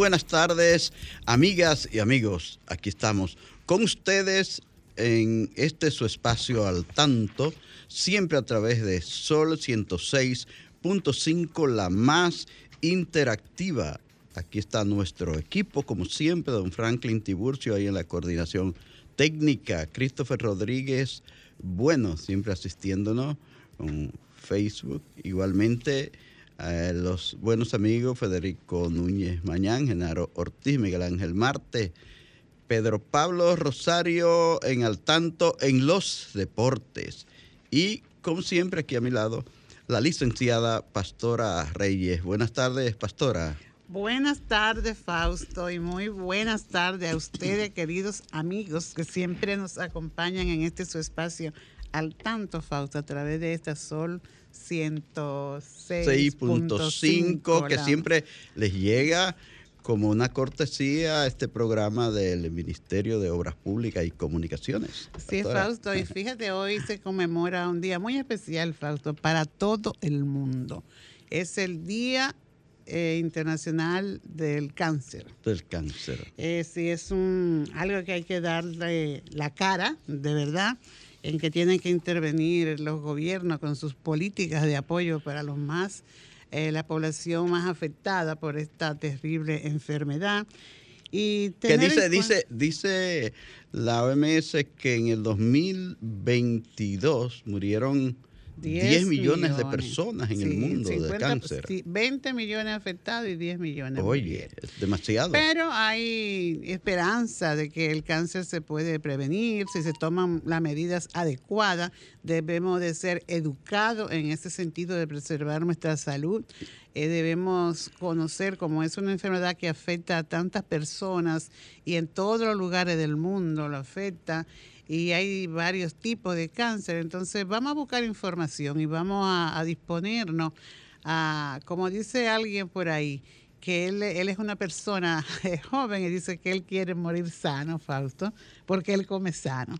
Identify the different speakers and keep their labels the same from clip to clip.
Speaker 1: Buenas tardes, amigas y amigos. Aquí estamos con ustedes en este su espacio al tanto, siempre a través de Sol 106.5, la más interactiva. Aquí está nuestro equipo, como siempre, don Franklin Tiburcio ahí en la coordinación técnica, Christopher Rodríguez, bueno, siempre asistiéndonos con Facebook, igualmente los buenos amigos Federico Núñez Mañán, Genaro Ortiz, Miguel Ángel Marte, Pedro Pablo Rosario en al tanto en los deportes. Y como siempre aquí a mi lado, la licenciada Pastora Reyes. Buenas tardes, Pastora.
Speaker 2: Buenas tardes, Fausto, y muy buenas tardes a ustedes, queridos amigos que siempre nos acompañan en este su espacio al tanto, Fausto, a través de esta Sol 106.5,
Speaker 1: que siempre les llega como una cortesía a este programa del Ministerio de Obras Públicas y Comunicaciones.
Speaker 2: Sí, Fausto, y fíjate, hoy se conmemora un día muy especial, Fausto, para todo el mundo. Es el Día eh, Internacional del Cáncer.
Speaker 1: Del cáncer.
Speaker 2: Eh, sí, es un, algo que hay que darle la cara, de verdad en que tienen que intervenir los gobiernos con sus políticas de apoyo para los más, eh, la población más afectada por esta terrible enfermedad.
Speaker 1: Y que dice, dice, dice la OMS que en el 2022 murieron 10, millones, de personas en el mundo de cáncer.
Speaker 2: 20 millones afectados y 10 millones.
Speaker 1: Oye, es demasiado.
Speaker 2: Pero hay esperanza de que el cáncer se puede prevenir si se toman las medidas adecuadas. Debemos de ser educados en ese sentido de preservar nuestra salud. Eh, debemos conocer cómo es una enfermedad que afecta a tantas personas y en todos los lugares del mundo lo afecta y hay varios tipos de cáncer. Entonces vamos a buscar información y vamos a, disponernos a, como dice alguien por ahí, que él, él es una persona joven y dice que él quiere morir sano, Fausto, porque él come sano,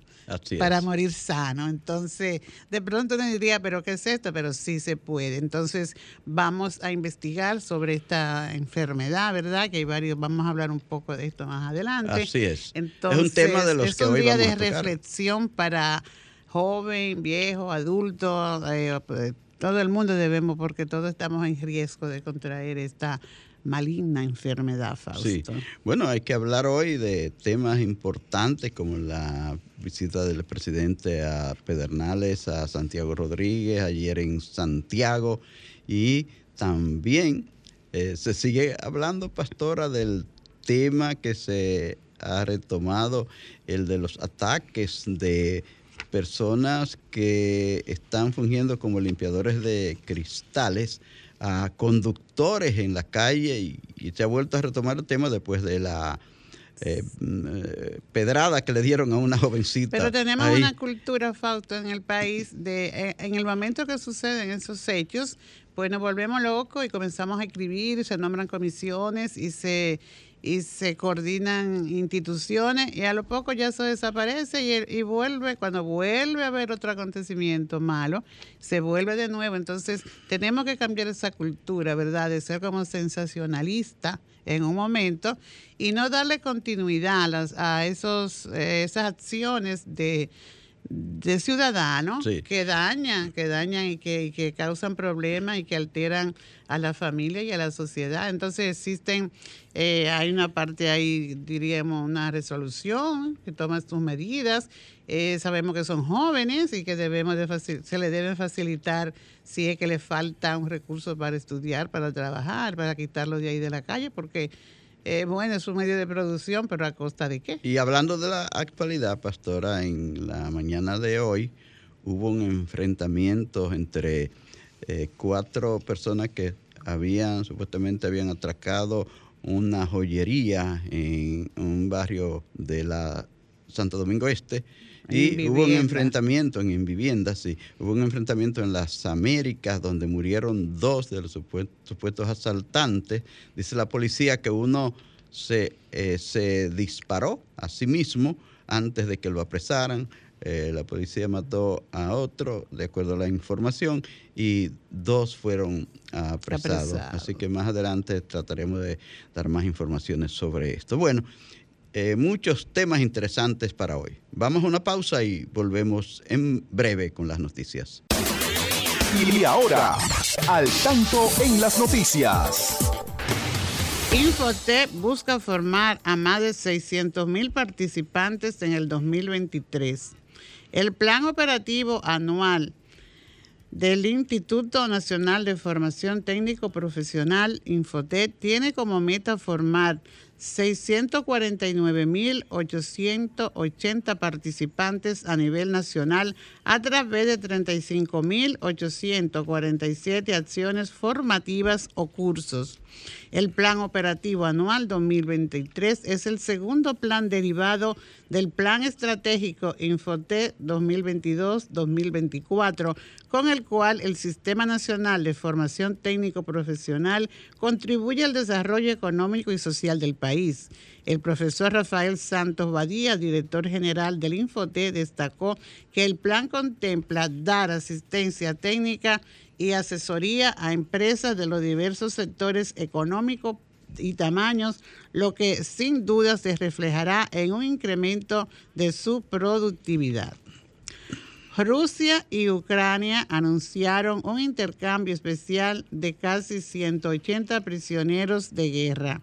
Speaker 2: para morir sano. Entonces, de pronto uno diría, pero ¿qué es esto? Pero sí se puede. Entonces, vamos a investigar sobre esta enfermedad, ¿verdad? Que hay varios, vamos a hablar un poco de esto más adelante.
Speaker 1: Así es.
Speaker 2: Entonces, es un tema de los que hoy vamos a Es un día de reflexión para joven, viejo, adulto, eh, todo el mundo debemos, porque todos estamos en riesgo de contraer esta maligna enfermedad, Fausto. Sí.
Speaker 1: Bueno, hay que hablar hoy de temas importantes como la visita del presidente a Pedernales, a Santiago Rodríguez, ayer en Santiago, y también eh, se sigue hablando, pastora, del tema que se ha retomado, el de los ataques de personas que están fungiendo como limpiadores de cristales a conductores en la calle y, se ha vuelto a retomar el tema después de la eh, mm, pedrada que le dieron a una jovencita.
Speaker 2: Pero tenemos una cultura, Fausto, en el país de eh, en el momento que suceden esos hechos, pues nos volvemos locos y comenzamos a escribir, se nombran comisiones y se y se coordinan instituciones y a lo poco ya eso desaparece y, y, vuelve, cuando vuelve a haber otro acontecimiento malo, se vuelve de nuevo. Entonces tenemos que cambiar esa cultura, ¿verdad? De ser como sensacionalista en un momento y no darle continuidad a, las, a esos, eh, esas acciones de de ciudadanos que dañan, que dañan y que, que, causan problemas y que alteran a la familia y a la sociedad. Entonces existen, eh, hay una parte ahí, diríamos, una resolución que toma sus medidas. Eh, sabemos que son jóvenes y que debemos de se les deben facilitar si es que les falta un recurso para estudiar, para trabajar, para quitarlos de ahí de la calle, porque eh, bueno, es un medio de producción, pero a costa de qué.
Speaker 1: Y hablando de la actualidad, pastora, en la mañana de hoy hubo un enfrentamiento entre eh, cuatro personas que habían, supuestamente habían atracado una joyería en un barrio de la Santo Domingo Este y hubo un enfrentamiento en, viviendas, sí. Hubo un enfrentamiento en las Américas donde murieron dos de los supuestos, asaltantes. Dice la policía que uno se, eh, se disparó a sí mismo antes de que lo apresaran. Eh, la policía mató a otro, de acuerdo a la información, y dos fueron apresados. Así que más adelante trataremos de dar más informaciones sobre esto. Bueno, eh, muchos temas interesantes para hoy. Vamos a una pausa y volvemos en breve con las noticias.
Speaker 3: Y ahora, al tanto en las noticias.
Speaker 2: Infotep busca formar a más de 600 mil participantes en el 2023. El plan operativo anual del Instituto Nacional de Formación Técnico Profesional, Infotep, tiene como meta formar 649.880 participantes a nivel nacional a través de 35.847 acciones formativas o cursos. El Plan Operativo Anual 2023 es el segundo plan derivado del Plan Estratégico Infote 2022-2024, con el cual el Sistema Nacional de Formación Técnico Profesional contribuye al desarrollo económico y social del país. El profesor Rafael Santos Badía, director general del Infote, destacó que el plan contempla dar asistencia técnica y asesoría a empresas de los diversos sectores económicos y tamaños, lo que sin duda se reflejará en un incremento de su productividad. Rusia y Ucrania anunciaron un intercambio especial de casi 180 prisioneros de guerra.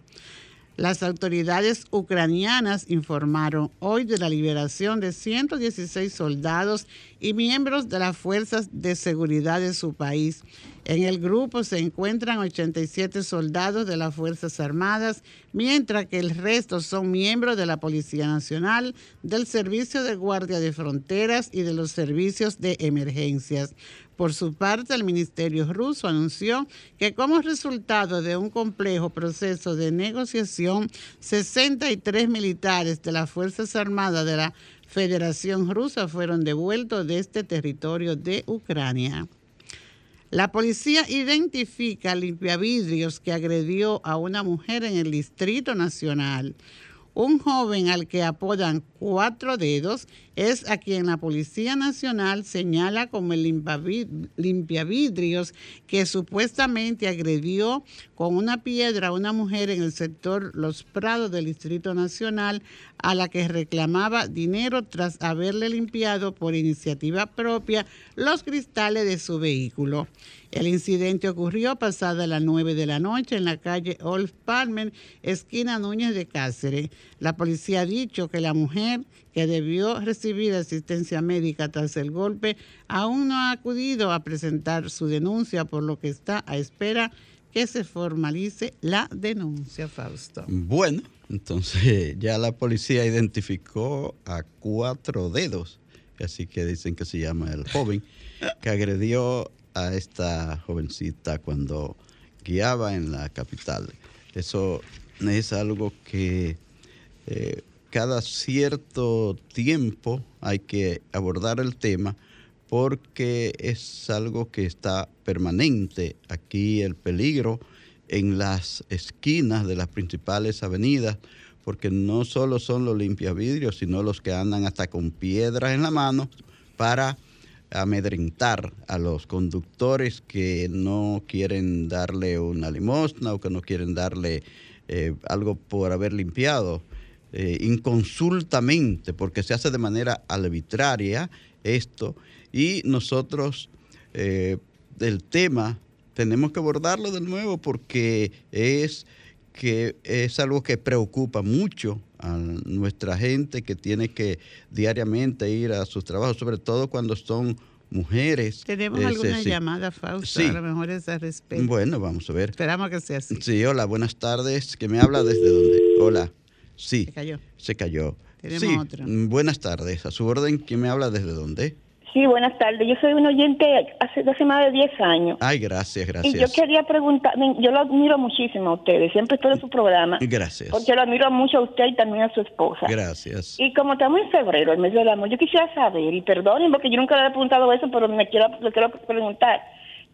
Speaker 2: Las autoridades ucranianas informaron hoy de la liberación de 116 soldados y miembros de las fuerzas de seguridad de su país. En el grupo se encuentran 87 soldados de las Fuerzas Armadas, mientras que el resto son miembros de la Policía Nacional, del Servicio de Guardia de Fronteras y de los servicios de emergencias. Por su parte, el Ministerio ruso anunció que como resultado de un complejo proceso de negociación, 63 militares de las Fuerzas Armadas de la Federación Rusa fueron devueltos de este territorio de Ucrania. La policía identifica limpiavidrios que agredió a una mujer en el Distrito Nacional. Un joven al que apodan cuatro dedos es a quien la Policía Nacional señala como el limpiavidrios que supuestamente agredió con una piedra a una mujer en el sector Los Prados del Distrito Nacional a la que reclamaba dinero tras haberle limpiado por iniciativa propia los cristales de su vehículo. El incidente ocurrió pasada las 9 de la noche en la calle Olf Palmer, esquina Núñez de Cáceres. La policía ha dicho que la mujer que debió recibir asistencia médica tras el golpe aún no ha acudido a presentar su denuncia, por lo que está a espera que se formalice la denuncia, Fausto.
Speaker 1: Bueno, entonces ya la policía identificó a cuatro dedos, así que dicen que se llama el joven, que agredió esta jovencita cuando guiaba en la capital. Eso es algo que eh, cada cierto tiempo hay que abordar el tema porque es algo que está permanente. Aquí el peligro en las esquinas de las principales avenidas, porque no solo son los limpiavidrios, sino los que andan hasta con piedras en la mano para amedrentar a los conductores que no quieren darle una limosna o que no quieren darle eh, algo por haber limpiado. eh, inconsultamente, porque se hace de manera arbitraria esto, y nosotros eh, el tema tenemos que abordarlo de nuevo porque es que es algo que preocupa mucho a nuestra gente que tiene que diariamente ir a sus trabajos, sobre todo cuando son mujeres.
Speaker 2: Tenemos alguna llamada, Fausto, a lo mejor es al respecto.
Speaker 1: Bueno, vamos a ver.
Speaker 2: Esperamos que sea así.
Speaker 1: Sí, hola, buenas tardes. ¿Que me habla desde dónde? Hola. Sí.
Speaker 2: Se cayó.
Speaker 1: Se cayó.
Speaker 2: Tenemos
Speaker 1: sí.
Speaker 2: otra.
Speaker 1: Buenas tardes. A su orden, ¿quién me habla desde dónde?
Speaker 4: Sí, buenas tardes. Yo soy un oyente hace, hace más de 10 años.
Speaker 1: Ay, gracias, gracias.
Speaker 4: Y yo quería preguntar, yo lo admiro muchísimo a ustedes, siempre estoy en su programa.
Speaker 1: Gracias.
Speaker 4: Porque lo admiro mucho a usted y también a su esposa.
Speaker 1: Gracias.
Speaker 4: Y como estamos en febrero, el mes del amor, yo quisiera saber, y perdonen porque yo nunca le he preguntado eso, pero me quiero, le quiero preguntar.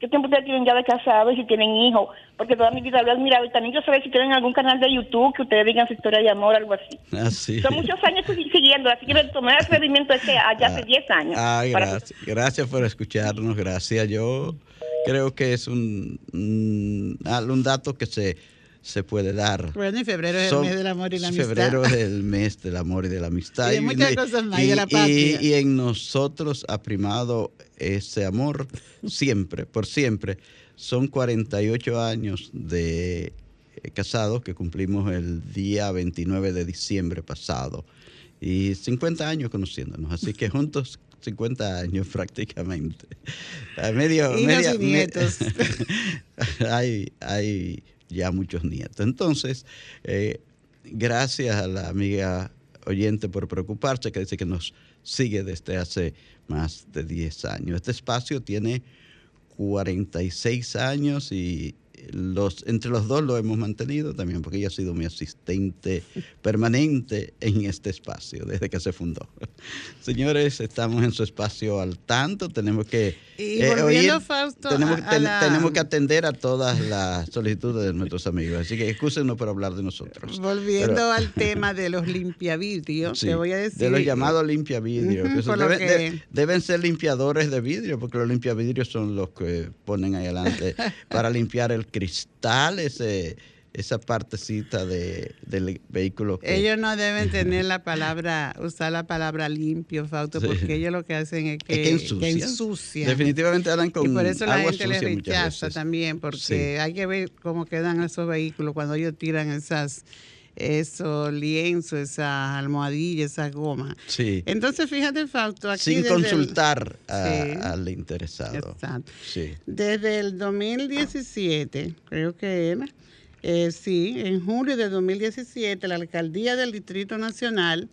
Speaker 4: ¿Qué tiempo ustedes tienen ya de casados y si tienen hijos? Porque toda mi vida lo he admirado y también yo saber si tienen algún canal de YouTube que ustedes digan su historia de amor, algo así.
Speaker 1: Así.
Speaker 4: Son muchos años que siguiendo, así que tomé el atrevimiento ese allá hace 10 años.
Speaker 1: Ay,
Speaker 4: para-
Speaker 1: gracias. Gracias por escucharnos, gracias. Yo creo que es un, un, un dato que se, se puede dar.
Speaker 2: Bueno, y febrero es
Speaker 1: Son-
Speaker 2: el mes del amor y la amistad.
Speaker 1: Febrero es el mes del amor y de la amistad.
Speaker 2: Y de muchas cosas más, y de la
Speaker 1: y-
Speaker 2: patria.
Speaker 1: y en nosotros ha primado ese amor siempre, por siempre. Son 48 años de eh, casados que cumplimos el día 29 de diciembre pasado. Y 50 años conociéndonos. Así que juntos 50 años prácticamente. Medio, media-
Speaker 2: y nietos.
Speaker 1: hay, hay ya muchos nietos. Entonces, eh, gracias a la amiga oyente por preocuparse, que dice que nos sigue desde hace más de 10 años. Este espacio tiene 46 años y los, entre los dos lo hemos mantenido también, porque ella ha sido mi asistente permanente en este espacio desde que se fundó. Señores, estamos en su espacio al tanto, tenemos que
Speaker 2: Y
Speaker 1: eh,
Speaker 2: volviendo,
Speaker 1: oír-
Speaker 2: Fausto,
Speaker 1: tenemos,
Speaker 2: a- a
Speaker 1: ten-
Speaker 2: la-
Speaker 1: tenemos que atender a todas las solicitudes de nuestros amigos, así que excúsenos por hablar de nosotros.
Speaker 2: Volviendo
Speaker 1: Pero-
Speaker 2: al tema de los limpiavidrios,
Speaker 1: Sí,
Speaker 2: te voy a decir.
Speaker 1: de los llamados limpia vidrio.
Speaker 2: Ujú,
Speaker 1: que de- deben ser limpiadores de vidrio, porque los limpiavidrios son los que ponen ahí adelante para limpiar el cristal, ese, esa partecita de, del vehículo. que-
Speaker 2: Ellos no deben tener la palabra, usar la palabra limpio, Fausto,
Speaker 1: Sí.
Speaker 2: porque ellos lo que hacen es que,
Speaker 1: Es que ensucian. Definitivamente andan con
Speaker 2: y por eso la
Speaker 1: agua
Speaker 2: gente les rechaza también, porque
Speaker 1: Sí.
Speaker 2: hay que ver cómo quedan esos vehículos cuando ellos tiran esas esos lienzos, esas almohadillas, esas gomas.
Speaker 1: Sí.
Speaker 2: Entonces, fíjate, Fausto, aquí
Speaker 1: Sin
Speaker 2: el-
Speaker 1: consultar a-
Speaker 2: Sí.
Speaker 1: al interesado.
Speaker 2: Exacto.
Speaker 1: Sí.
Speaker 2: Desde el 2017, creo que era, eh, sí, en julio de 2017, la alcaldía del Distrito Nacional,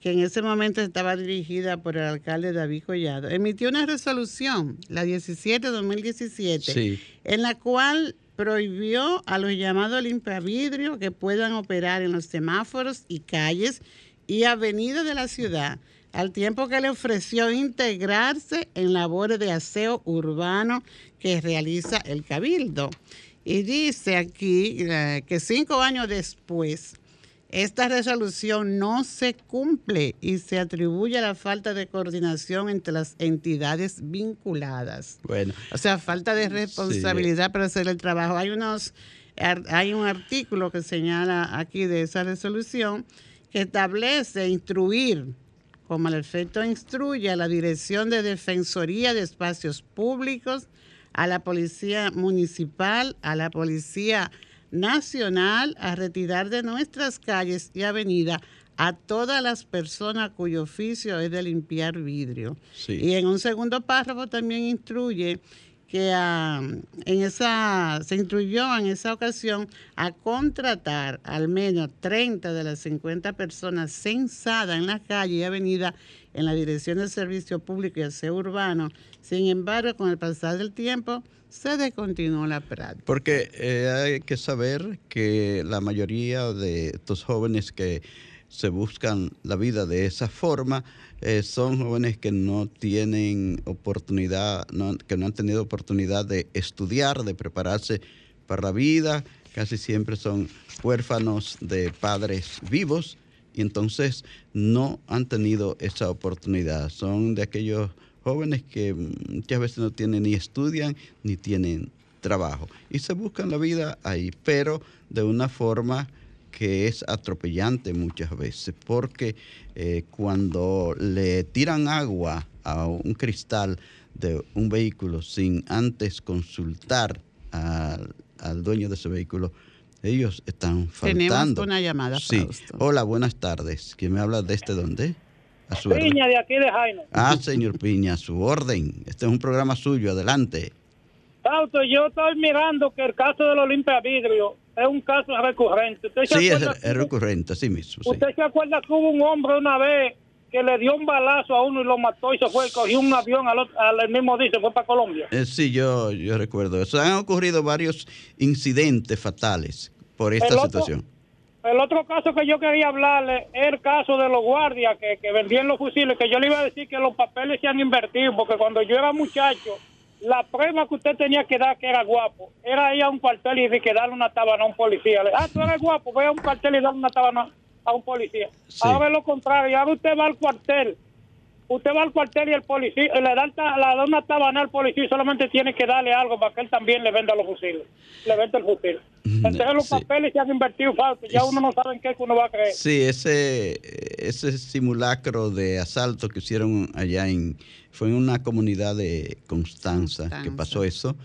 Speaker 2: que en ese momento estaba dirigida por el alcalde David Collado, emitió una resolución, la 17-2017,
Speaker 1: Sí.
Speaker 2: en la cual prohibió a los llamados limpiavidrios que puedan operar en los semáforos y calles y avenidas de la ciudad, al tiempo que le ofreció integrarse en labores de aseo urbano que realiza el cabildo. Y dice aquí eh, que cinco años después, esta resolución no se cumple y se atribuye a la falta de coordinación entre las entidades vinculadas.
Speaker 1: Bueno,
Speaker 2: O sea, falta de responsabilidad para hacer el trabajo. Hay unos hay un artículo que señala aquí de esa resolución que establece instruir, como el efecto instruye a la Dirección de Defensoría de Espacios Públicos, a la Policía Municipal, a la Policía Nacional, a retirar de nuestras calles y avenidas a todas las personas cuyo oficio es de limpiar vidrio.
Speaker 1: Sí.
Speaker 2: Y en un segundo párrafo también instruye que ah, en esa, se instruyó en esa ocasión a contratar al menos 30 de las 50 personas censadas en la calle y avenida en la Dirección de Servicio Público y Aseo Urbano. Sin embargo, con el pasar del tiempo, se descontinuó la práctica.
Speaker 1: Porque eh, hay que saber que la mayoría de estos jóvenes que se buscan la vida de esa forma eh, son jóvenes que no tienen oportunidad, no- que no han tenido oportunidad de estudiar, de prepararse para la vida. Casi siempre son huérfanos de padres vivos y entonces no han tenido esa oportunidad. Son de aquellos jóvenes que muchas veces no tienen ni estudian ni tienen trabajo y se buscan la vida ahí, pero de una forma que es atropellante muchas veces, porque eh, cuando le tiran agua a un cristal de un vehículo sin antes consultar al, al dueño de ese vehículo, ellos están faltando.
Speaker 2: Tenemos una llamada,
Speaker 1: Sí.
Speaker 2: Fausto.
Speaker 1: Hola, buenas tardes. ¿Quién me habla de este dónde? A su orden.
Speaker 5: Piña de aquí de Jaino.
Speaker 1: Ah, señor Piña, a su orden. Este es un programa suyo, adelante.
Speaker 5: Fausto, yo estoy mirando que el caso del Olimpia Vidrio es un caso recurrente. ¿Usted se
Speaker 1: Sí, es,
Speaker 5: acuerda
Speaker 1: es
Speaker 5: que-
Speaker 1: recurrente, así mismo. sí.
Speaker 5: ¿Usted se acuerda que hubo un hombre una vez que le dio un balazo a uno y lo mató y se fue, cogió un avión al, otro- al mismo día y se fue para Colombia?
Speaker 1: Eh, sí, yo, yo recuerdo eso. Han ocurrido varios incidentes fatales por esta
Speaker 5: El otro-
Speaker 1: situación.
Speaker 5: El otro caso que yo quería hablarle es el caso de los guardias que, que vendían los fusiles, que yo le iba a decir que los papeles se han invertido, porque cuando yo era muchacho, la prueba que usted tenía que dar que era guapo, era ir a un cuartel y que darle una tabana a un policía. Le- Ah, tú eres guapo, ve a un cuartel y darle una tabana a un policía.
Speaker 1: Sí.
Speaker 5: Ahora es lo contrario, ahora usted va al cuartel, usted va al cuartel y el policía, le da, el ta- le da una tabana al policía y solamente tiene que darle algo para que él también le venda los fusiles, le venda el fusil. Entonces los
Speaker 1: Sí.
Speaker 5: papeles se han invertido falso, ya uno no sabe en qué que uno va a creer.
Speaker 1: Sí, ese, ese simulacro de asalto que hicieron allá en, fue en una comunidad de Constanza, que pasó eso,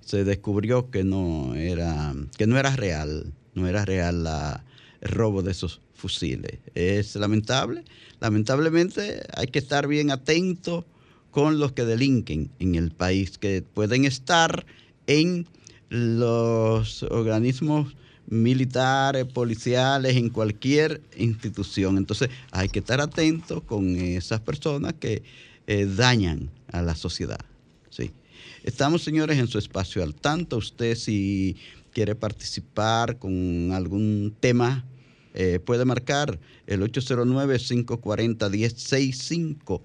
Speaker 1: se descubrió que no era, que no era real, no era real la, el robo de esos fusiles. Es lamentable, lamentablemente hay que estar bien atento con los que delinquen en el país, que pueden estar en los organismos militares, policiales, en cualquier institución. Entonces hay que estar atentos con esas personas que eh, dañan a la sociedad. Sí. Estamos, señores, en su espacio al tanto. Usted si quiere participar con algún tema, eh, puede marcar el 809-540-1065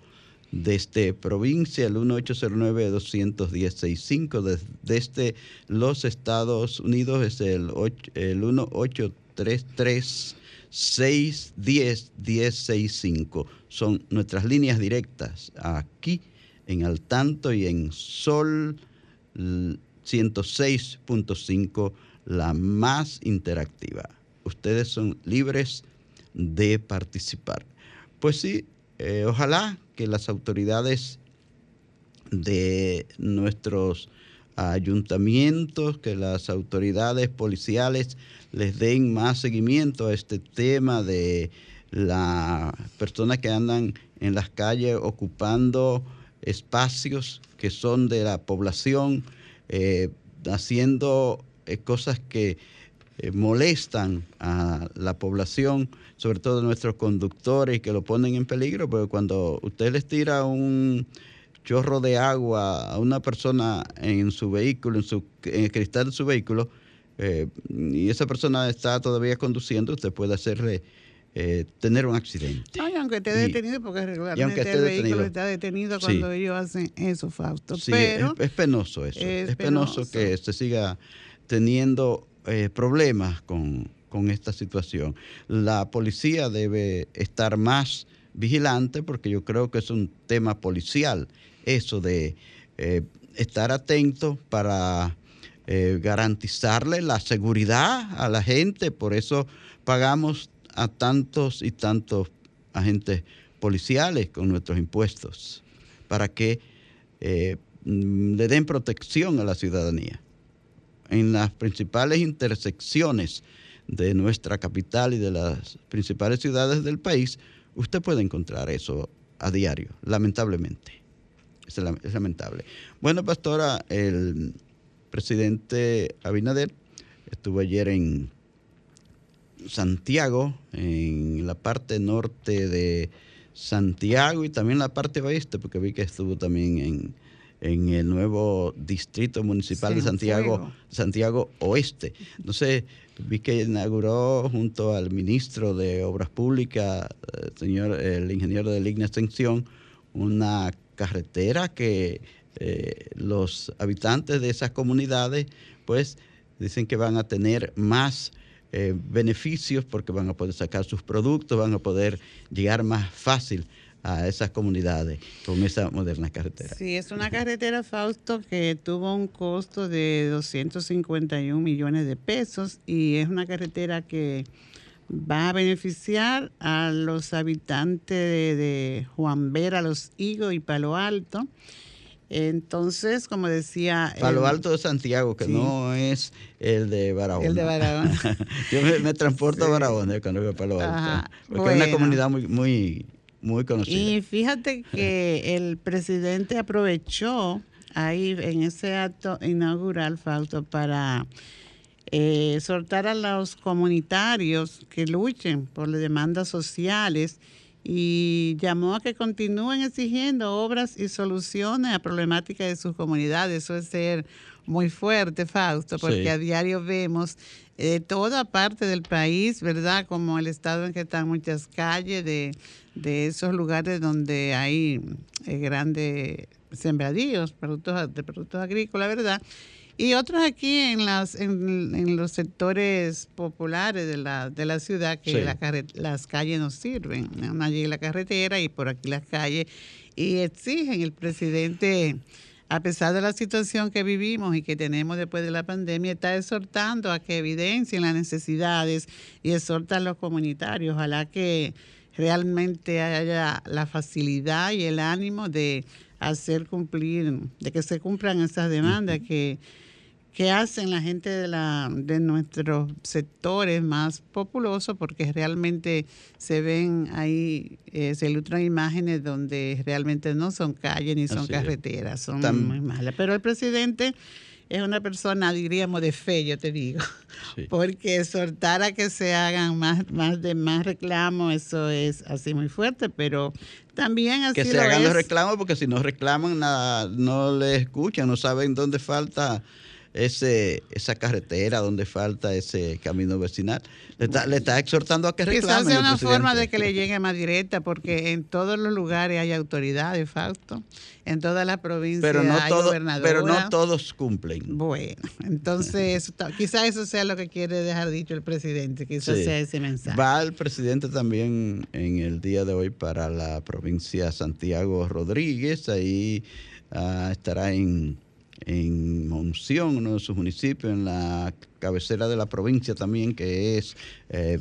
Speaker 1: desde provincia, el 1809-210-65, des- desde los Estados Unidos es el, el 1833-610-1065. Son nuestras líneas directas aquí en Al Tanto y en Sol l- 106.5, la más interactiva. Ustedes son libres de participar. Pues sí, eh, ojalá que las autoridades de nuestros ayuntamientos, que las autoridades policiales les den más seguimiento a este tema de las personas que andan en las calles ocupando espacios que son de la población, eh, haciendo eh, cosas que eh, molestan a la población, sobre todo nuestros conductores, que lo ponen en peligro, porque cuando usted les tira un chorro de agua a una persona en su vehículo, en, su, en el cristal de su vehículo, eh, y esa persona está todavía conduciendo, usted puede hacerle eh, tener un accidente.
Speaker 2: No, y aunque esté
Speaker 1: Y-
Speaker 2: detenido, porque regularmente
Speaker 1: esté
Speaker 2: el vehículo
Speaker 1: detenido.
Speaker 2: está detenido
Speaker 1: Sí.
Speaker 2: cuando ellos hacen eso, Fausto.
Speaker 1: Sí,
Speaker 2: Pero
Speaker 1: es, es penoso eso.
Speaker 2: es
Speaker 1: Es, penoso,
Speaker 2: penoso.
Speaker 1: que se siga teniendo eh, problemas con, con esta situación. La policía debe estar más vigilante porque yo creo que es un tema policial, eso de eh, estar atento para eh, garantizarle la seguridad a la gente. Por eso pagamos a tantos y tantos agentes policiales con nuestros impuestos, para que eh, le den protección a la ciudadanía. En las principales intersecciones de nuestra capital y de las principales ciudades del país, usted puede encontrar eso a diario, lamentablemente. Es, lam- es lamentable. Bueno, pastora, el presidente Abinader estuvo ayer en Santiago, en la parte norte de Santiago y también la parte oeste, porque vi que estuvo también en, en el nuevo distrito municipal de Santiago. Santiago Oeste. Entonces, vi que inauguró junto al ministro de Obras Públicas, el señor, el ingeniero de Ligna Extensión, una carretera que eh, los habitantes de esas comunidades, pues, dicen que van a tener más eh, beneficios porque van a poder sacar sus productos, van a poder llegar más fácil a esas comunidades con esa moderna carretera.
Speaker 2: Sí, es una carretera, Fausto, que tuvo un costo de 251 millones de pesos y es una carretera que va a beneficiar a los habitantes de, Juan Vera, Los Higos y Palo Alto. Entonces, como decía...
Speaker 1: Palo Alto de Santiago, que no es el de Barahona.
Speaker 2: El de Barahona.
Speaker 1: Yo me, transporto a Barahona cuando veo Palo Alto. porque es una comunidad muy, muy, muy conocida.
Speaker 2: Y fíjate que el presidente aprovechó ahí en ese acto inaugural, Fausto, para eh, soltar a los comunitarios que luchen por las demandas sociales y llamó a que continúen exigiendo obras y soluciones a problemáticas de sus comunidades. Eso es ser muy fuerte, Fausto, porque a diario vemos de toda parte del país, ¿verdad? Como el estado en que están muchas calles de, de esos lugares donde hay eh, grandes sembradíos productos, de productos agrícolas, ¿verdad? Y otros aquí en, las, en, los sectores populares de la, de la ciudad que las calles no sirven. Allí la carretera y por aquí las calles. Y exigen el presidente, a pesar de la situación que vivimos y que tenemos después de la pandemia, está exhortando a que evidencien las necesidades y exhorta a los comunitarios. Ojalá que realmente haya la facilidad y el ánimo de hacer cumplir, de que se cumplan esas demandas que que hacen la gente de, la, de nuestros sectores más populosos, porque realmente se ven ahí, eh, se ilustran imágenes donde realmente no son calles ni son carreteras, son muy malas. Pero el presidente es una persona, diríamos, de fe, yo te digo, porque exhortar a que se hagan más, más de más reclamos, eso es así muy fuerte, pero también así
Speaker 1: Que se hagan los reclamos, porque si no reclaman, nada, no le escuchan, no saben dónde falta ese, esa carretera donde falta ese camino vecinal. Le está, exhortando a que reclamen.
Speaker 2: Quizás sea una forma de que le llegue más directa, porque en todos los lugares hay autoridades, Fausto. En todas las provincias
Speaker 1: pero no
Speaker 2: hay
Speaker 1: Pero no todos cumplen.
Speaker 2: Bueno, entonces quizás eso sea lo que quiere dejar dicho el presidente, quizás sea ese mensaje.
Speaker 1: Va el presidente también en el día de hoy para la provincia Santiago Rodríguez, ahí ah, estará en en Monción, uno de sus municipios, en la cabecera de la provincia también, que es eh,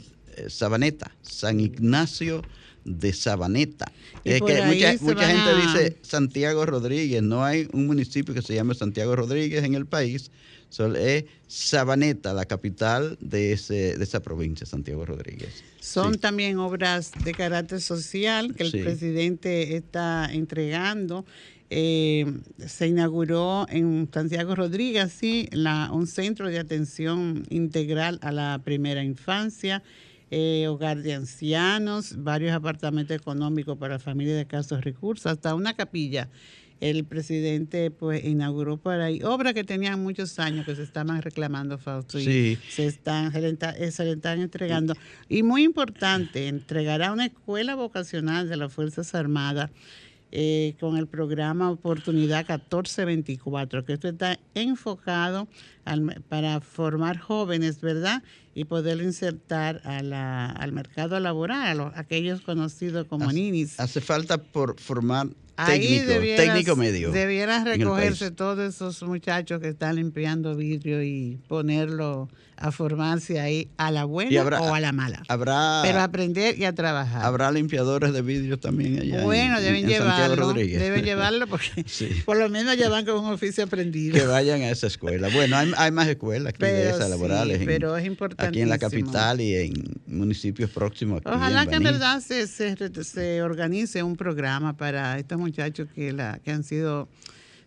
Speaker 1: Sabaneta, San Ignacio de Sabaneta. Es que mucha, mucha gente dice Santiago Rodríguez, no hay un municipio que se llame Santiago Rodríguez en el país, solo es Sabaneta, la capital de, ese, de esa provincia, Santiago Rodríguez.
Speaker 2: Son también obras de carácter social que el presidente está entregando eh, se inauguró en Santiago Rodríguez, sí, un centro de atención integral a la primera infancia, eh, hogar de ancianos, varios apartamentos económicos para familias de escasos recursos, hasta una capilla. El presidente pues inauguró por ahí obras que tenían muchos años que se estaban reclamando, Fausto, y se, están, se le están entregando. Y muy importante, entregará una escuela vocacional de las Fuerzas Armadas eh, con el programa Oportunidad 1424, que esto está enfocado para formar jóvenes, ¿verdad? Y poder insertar a la, al mercado laboral, a aquellos conocidos como ninis.
Speaker 1: Hace falta por formar técnico, técnico medio.
Speaker 2: Debieran recogerse todos esos muchachos que están limpiando vidrio y ponerlo a formarse ahí a la buena o a la mala.
Speaker 1: Habrá,
Speaker 2: Pero aprender y a trabajar.
Speaker 1: Habrá limpiadores de vidrio también allá.
Speaker 2: Bueno, deben llevarlo. Deben llevarlo porque por lo menos ya van con un oficio aprendido.
Speaker 1: Que vayan a esa escuela. Bueno, hay, más escuelas que de esas laborales.
Speaker 2: pero es importante.
Speaker 1: Aquí en la capital y en municipios próximos.
Speaker 2: Ojalá que en verdad se, se, organice un programa para estos muchachos que, la, que han sido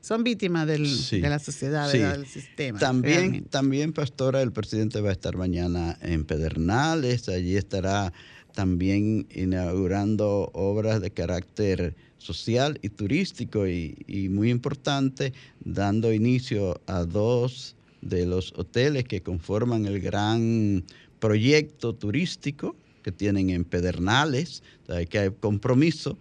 Speaker 2: son víctimas del, de la sociedad, del sistema.
Speaker 1: También, también, Pastora, el presidente va a estar mañana en Pedernales, allí estará también inaugurando obras de carácter social y turístico y, muy importante, dando inicio a dos de los hoteles que conforman el gran proyecto turístico que tienen en Pedernales, que hay compromiso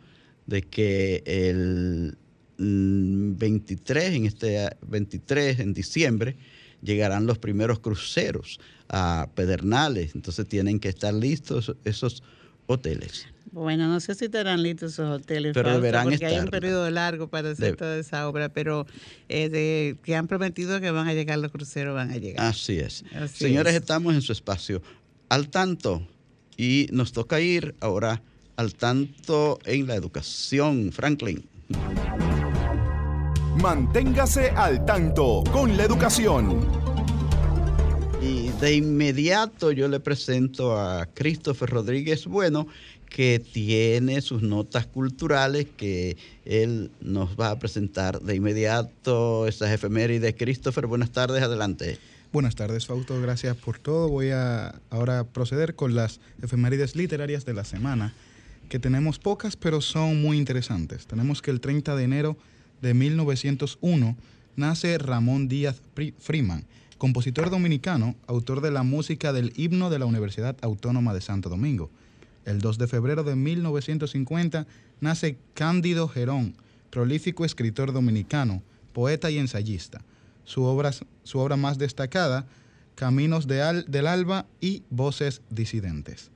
Speaker 1: de que el 23, mm, en este 23, en diciembre, llegarán los primeros cruceros a Pedernales. Entonces tienen que estar listos esos hoteles.
Speaker 2: Bueno, no sé si estarán listos esos hoteles,
Speaker 1: pero deberán
Speaker 2: porque hay un periodo largo para hacer toda esa obra, pero eh, que han prometido que van a llegar los cruceros, van a llegar.
Speaker 1: Así es. Señores, estamos en su espacio. Al tanto y nos toca ir ahora al tanto en la educación. Franklin.
Speaker 3: Manténgase al tanto con la educación.
Speaker 1: Y de inmediato yo le presento a Christopher Rodríguez Bueno, que tiene sus notas culturales que él nos va a presentar de inmediato esas efemérides. Christopher, buenas tardes, adelante.
Speaker 6: Buenas tardes, Fausto, gracias por todo. Voy a ahora proceder con las efemérides literarias de la semana, que tenemos pocas, pero son muy interesantes. Tenemos que el 30 de enero de 1901 nace Ramón Díaz Freeman, compositor dominicano, autor de la música del himno de la Universidad Autónoma de Santo Domingo. El 2 de febrero de 1950 nace Cándido Gerón, prolífico escritor dominicano, poeta y ensayista. Su obra, más destacada, Caminos de del Alba y Voces Disidentes.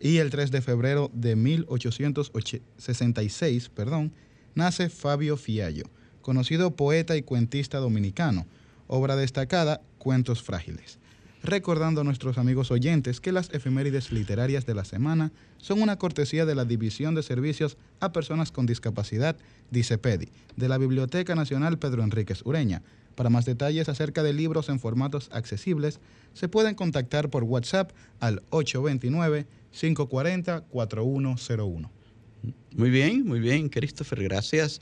Speaker 6: Y el 3 de febrero de 1866 perdón, nace Fabio Fiallo, conocido poeta y cuentista dominicano. Obra destacada, Cuentos Frágiles recordando a nuestros amigos oyentes que las efemérides literarias de la semana son una cortesía de la División de Servicios a Personas con Discapacidad, DICEPEDI, de la Biblioteca Nacional Pedro Enríquez Ureña. Para más detalles acerca de libros en formatos accesibles, se pueden contactar por WhatsApp al 829-540-4101.
Speaker 1: Muy bien, muy bien, Christopher, gracias.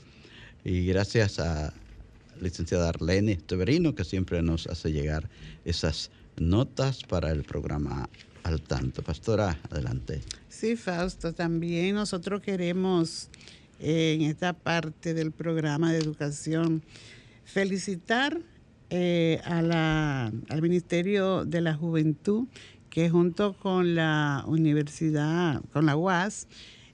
Speaker 1: Y gracias a licenciada Arlene Teverino, que siempre nos hace llegar esas notas para el programa Al Tanto. Pastora, adelante.
Speaker 2: Sí, Fausto, también nosotros queremos eh, en esta parte del programa de educación felicitar eh, al Ministerio de la Juventud que junto con la universidad, con la UAS,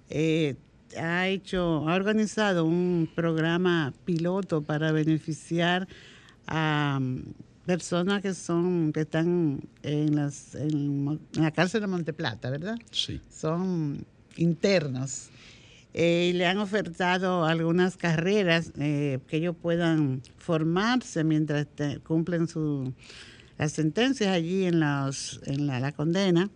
Speaker 2: eh, ha hecho, ha organizado un programa piloto para beneficiar a personas que son que están en, las, en, la cárcel de Monteplata, ¿verdad?
Speaker 1: Sí.
Speaker 2: Son internos. Eh, y le han ofertado algunas carreras eh, que ellos puedan formarse mientras cumplen su, las sentencias allí en, los, en la, la condena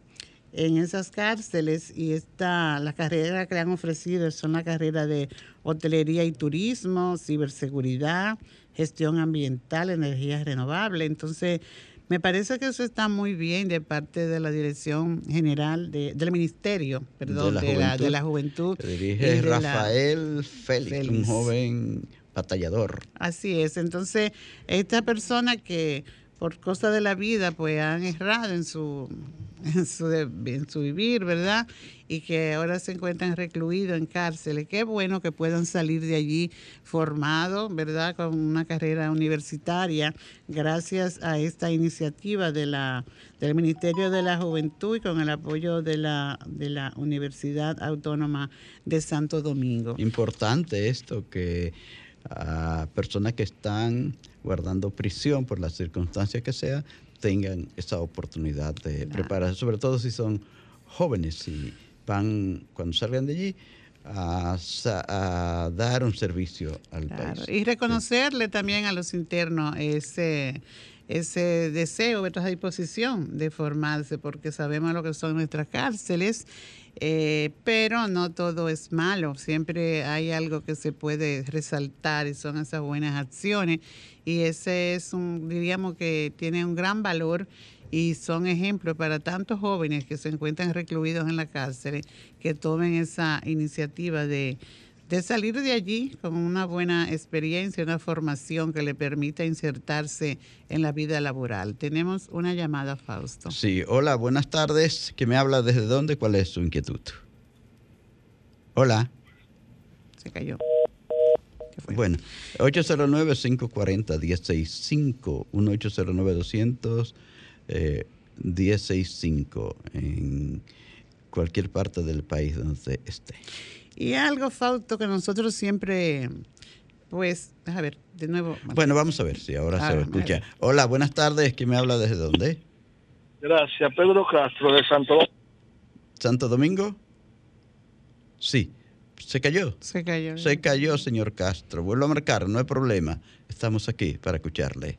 Speaker 2: en esas cárceles y esta, la carrera que le han ofrecido son la carrera de hotelería y turismo, ciberseguridad, gestión ambiental, energías renovables. Entonces, me parece que eso está muy bien de parte de la Dirección General del Ministerio, perdón, de la, Juventud.
Speaker 1: dirige Rafael Félix, un joven batallador.
Speaker 2: Así es. Entonces, esta persona que por cosas de la vida, pues han errado en su, en su, vivir, ¿verdad? Y que ahora se encuentran recluidos en cárceles. Qué bueno que puedan salir de allí formados, ¿verdad? Con una carrera universitaria, gracias a esta iniciativa del Ministerio de la Juventud y con el apoyo de la, de la Universidad Autónoma de Santo Domingo.
Speaker 1: Importante esto que a personas que están guardando prisión por las circunstancias que sea, tengan esa oportunidad de prepararse, sobre todo si son jóvenes y van, cuando salgan de allí, a, dar un servicio al país.
Speaker 2: Y reconocerle también a los internos ese ese deseo, esa disposición de formarse, porque sabemos lo que son nuestras cárceles eh, pero no todo es malo, siempre hay algo que se puede resaltar y son esas buenas acciones y ese es un, diríamos que tiene un gran valor y son ejemplos para tantos jóvenes que se encuentran recluidos en la cárcel que tomen esa iniciativa de de salir de allí con una buena experiencia, una formación que le permita insertarse en la vida laboral. Tenemos una llamada, Fausto.
Speaker 1: Sí, hola, buenas tardes. ¿Qué me habla desde dónde? ¿Cuál es su inquietud? Hola.
Speaker 2: Se cayó.
Speaker 1: Bueno, 809-540-165, 1-809-200. 165 en cualquier parte del país donde esté.
Speaker 2: Y algo, Fausto, que nosotros siempre, pues, a ver, de nuevo.
Speaker 1: Bueno, vamos a ver si ahora se escucha. Hola, buenas tardes. ¿Quién me habla desde dónde?
Speaker 7: Gracias, Pedro Castro de Santo Domingo.
Speaker 1: ¿Santo Domingo? Sí. ¿Se cayó?
Speaker 2: Se cayó.
Speaker 1: Se cayó, señor Castro. Vuelvo a marcar, no hay problema. Estamos aquí para escucharle.